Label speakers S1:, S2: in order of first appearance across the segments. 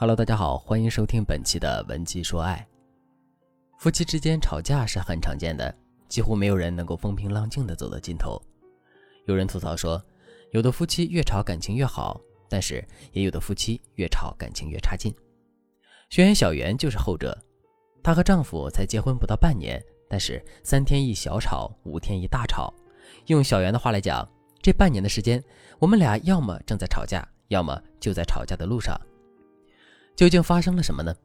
S1: Hello，大家好，欢迎收听本期的文姬说爱。夫妻之间吵架是很常见的，几乎没有人能够风平浪静的走到尽头。有人吐槽说，有的夫妻越吵感情越好，但是也有的夫妻越吵感情越差劲。学员小袁就是后者，她和丈夫才结婚不到半年，但是三天一小吵，五天一大吵。用小袁的话来讲，这半年的时间，我们俩要么正在吵架，要么就在吵架的路上。究竟发生了什么呢？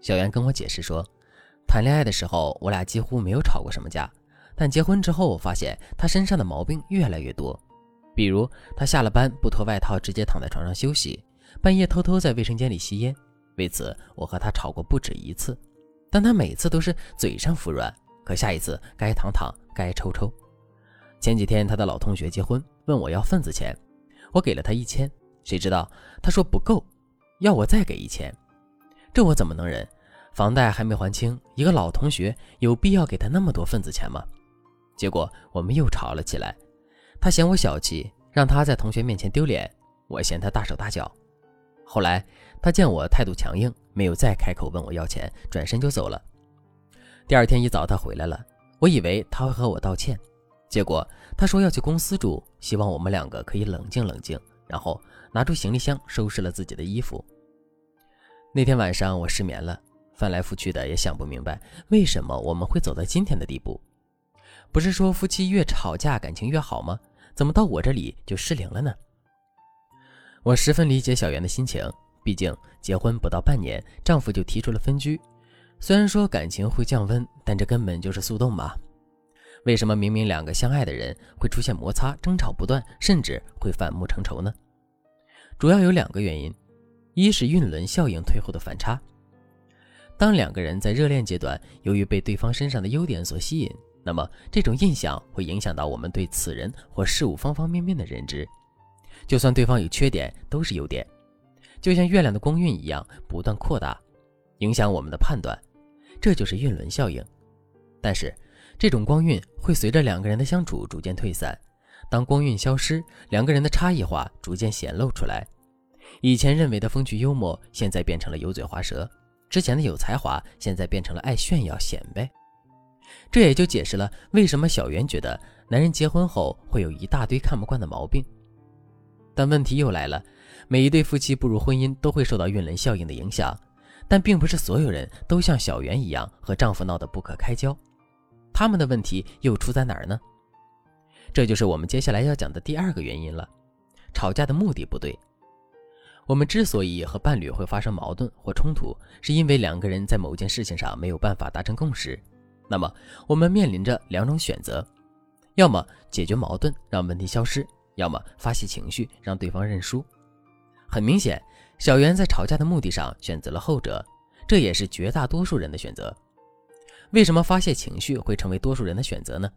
S1: 小袁跟我解释说，谈恋爱的时候我俩几乎没有吵过什么架，但结婚之后我发现他身上的毛病越来越多，比如他下了班不脱外套直接躺在床上休息，半夜偷偷在卫生间里吸烟。为此我和他吵过不止一次，但他每次都是嘴上服软，可下一次该躺躺该抽抽。前几天他的老同学结婚，问我要份子钱，我给了他一千，谁知道他说不够。要我再给一千，这我怎么能忍？房贷还没还清，一个老同学有必要给他那么多份子钱吗？结果我们又吵了起来，他嫌我小气，让他在同学面前丢脸；我嫌他大手大脚。后来他见我态度强硬，没有再开口问我要钱，转身就走了。第二天一早他回来了，我以为他会和我道歉，结果他说要去公司住，希望我们两个可以冷静冷静。然后拿出行李箱，收拾了自己的衣服。那天晚上我失眠了，翻来覆去的也想不明白，为什么我们会走到今天的地步？不是说夫妻越吵架感情越好吗？怎么到我这里就失灵了呢？我十分理解小袁的心情，毕竟结婚不到半年，丈夫就提出了分居。虽然说感情会降温，但这根本就是速冻嘛。为什么明明两个相爱的人会出现摩擦、争吵不断，甚至会反目成仇呢？主要有两个原因：一是晕轮效应退后的反差。当两个人在热恋阶段，由于被对方身上的优点所吸引，那么这种印象会影响到我们对此人或事物方方面面的认知。就算对方有缺点，都是优点，就像月亮的光晕一样，不断扩大，影响我们的判断。这就是晕轮效应。但是，这种光晕会随着两个人的相处逐渐退散，当光晕消失，两个人的差异化逐渐显露出来。以前认为的风趣幽默，现在变成了油嘴滑舌；之前的有才华，现在变成了爱炫耀显摆。这也就解释了为什么小袁觉得男人结婚后会有一大堆看不惯的毛病。但问题又来了，每一对夫妻步入婚姻都会受到晕轮效应的影响，但并不是所有人都像小袁一样和丈夫闹得不可开交。他们的问题又出在哪儿呢？这就是我们接下来要讲的第二个原因了。吵架的目的不对。我们之所以和伴侣会发生矛盾或冲突，是因为两个人在某件事情上没有办法达成共识。那么，我们面临着两种选择：要么解决矛盾，让问题消失；要么发泄情绪，让对方认输。很明显，小袁在吵架的目的上选择了后者，这也是绝大多数人的选择。为什么发泄情绪会成为多数人的选择呢？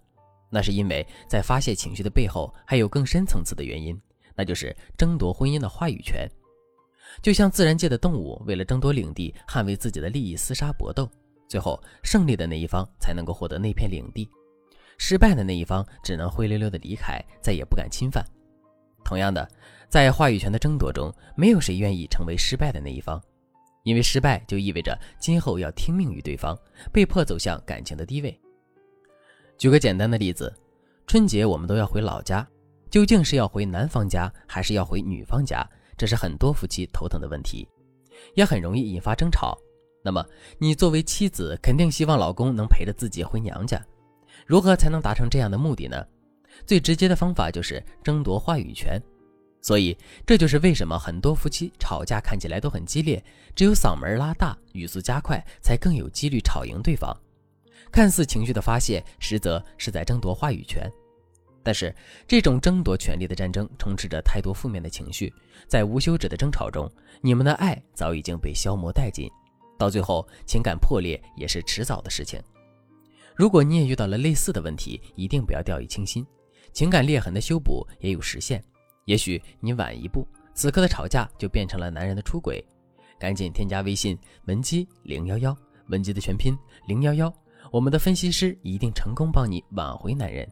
S1: 那是因为在发泄情绪的背后还有更深层次的原因，那就是争夺婚姻的话语权。就像自然界的动物为了争夺领地、捍卫自己的利益厮杀搏斗，最后胜利的那一方才能够获得那片领地，失败的那一方只能灰溜溜的离开，再也不敢侵犯。同样的，在话语权的争夺中，没有谁愿意成为失败的那一方。因为失败就意味着今后要听命于对方，被迫走向感情的低位。举个简单的例子，春节我们都要回老家，究竟是要回男方家还是要回女方家？这是很多夫妻头疼的问题，也很容易引发争吵。那么，你作为妻子，肯定希望老公能陪着自己回娘家。如何才能达成这样的目的呢？最直接的方法就是争夺话语权。所以，这就是为什么很多夫妻吵架看起来都很激烈，只有嗓门拉大、语速加快，才更有几率吵赢对方。看似情绪的发泄，实则是在争夺话语权。但是，这种争夺权力的战争充斥着太多负面的情绪，在无休止的争吵中，你们的爱早已经被消磨殆尽，到最后情感破裂也是迟早的事情。如果你也遇到了类似的问题，一定不要掉以轻心，情感裂痕的修补也有时限。也许你晚一步，此刻的吵架就变成了男人的出轨。赶紧添加微信文姬零幺幺，文姬的全拼零幺幺，我们的分析师一定成功帮你挽回男人。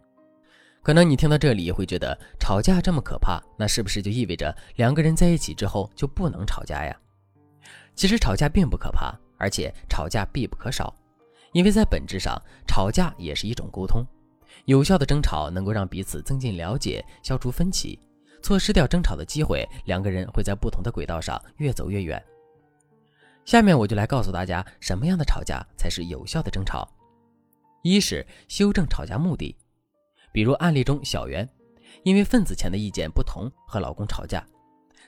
S1: 可能你听到这里会觉得吵架这么可怕，那是不是就意味着两个人在一起之后就不能吵架呀？其实吵架并不可怕，而且吵架必不可少，因为在本质上，吵架也是一种沟通。有效的争吵能够让彼此增进了解，消除分歧。错失掉争吵的机会，两个人会在不同的轨道上越走越远。下面我就来告诉大家，什么样的吵架才是有效的争吵。一是修正吵架目的，比如案例中小袁，因为份子钱的意见不同和老公吵架，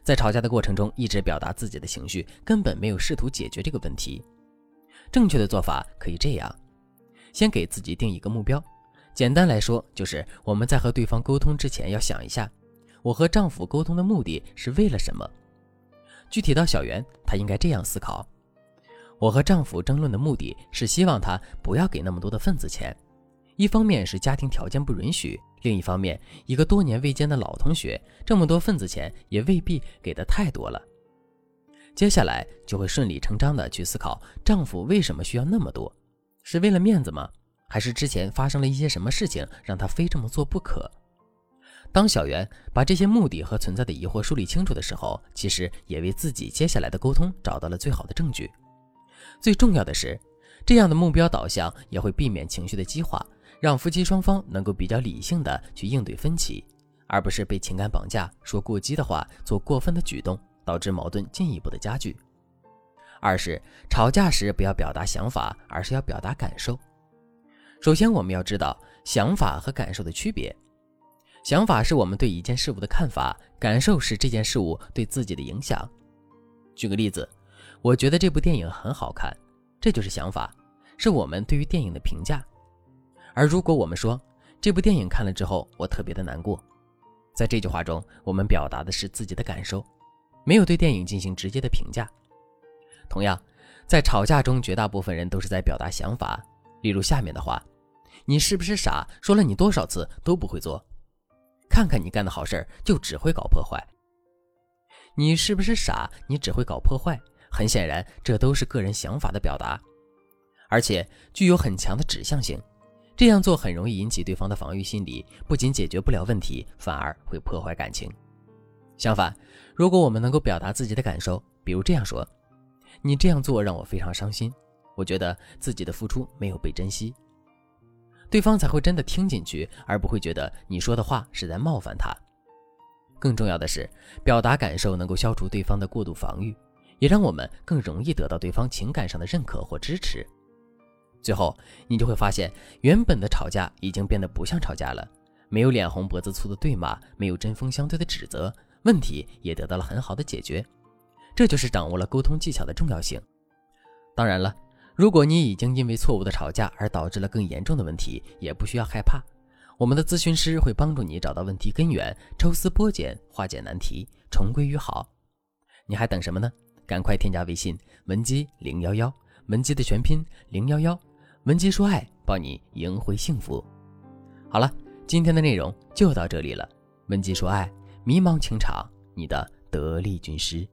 S1: 在吵架的过程中一直表达自己的情绪，根本没有试图解决这个问题。正确的做法可以这样：先给自己定一个目标，简单来说就是我们在和对方沟通之前要想一下，我和丈夫沟通的目的是为了什么。具体到小袁，她应该这样思考。我和丈夫争论的目的是希望他不要给那么多的份子钱，一方面是家庭条件不允许，另一方面一个多年未见的老同学，这么多份子钱也未必给的太多了。接下来就会顺理成章的去思考，丈夫为什么需要那么多？是为了面子吗？还是之前发生了一些什么事情让他非这么做不可？当小袁把这些目的和存在的疑惑梳理清楚的时候，其实也为自己接下来的沟通找到了最好的证据。最重要的是，这样的目标导向也会避免情绪的激化，让夫妻双方能够比较理性的去应对分歧，而不是被情感绑架，说过激的话，做过分的举动，导致矛盾进一步的加剧。二是吵架时不要表达想法，而是要表达感受。首先，我们要知道想法和感受的区别。想法是我们对一件事物的看法，感受是这件事物对自己的影响。举个例子。我觉得这部电影很好看，这就是想法，是我们对于电影的评价。而如果我们说这部电影看了之后我特别的难过，在这句话中，我们表达的是自己的感受，没有对电影进行直接的评价。同样，在吵架中，绝大部分人都是在表达想法，例如下面的话：“你是不是傻？说了你多少次都不会做，看看你干的好事儿就只会搞破坏。你是不是傻？你只会搞破坏。”很显然，这都是个人想法的表达，而且具有很强的指向性。这样做很容易引起对方的防御心理，不仅解决不了问题，反而会破坏感情。相反，如果我们能够表达自己的感受，比如这样说：“你这样做让我非常伤心，我觉得自己的付出没有被珍惜。”对方才会真的听进去，而不会觉得你说的话是在冒犯他。更重要的是，表达感受能够消除对方的过度防御。也让我们更容易得到对方情感上的认可或支持。最后，你就会发现，原本的吵架已经变得不像吵架了，没有脸红脖子粗的对骂，没有针锋相对的指责，问题也得到了很好的解决。这就是掌握了沟通技巧的重要性。当然了，如果你已经因为错误的吵架而导致了更严重的问题，也不需要害怕，我们的咨询师会帮助你找到问题根源，抽丝剥茧，化解难题，重归于好。你还等什么呢？赶快添加微信文姬零幺幺，文姬的全拼零幺幺，文姬说爱，帮你赢回幸福。好了，今天的内容就到这里了。文姬说爱，迷茫情场，你的得力军师。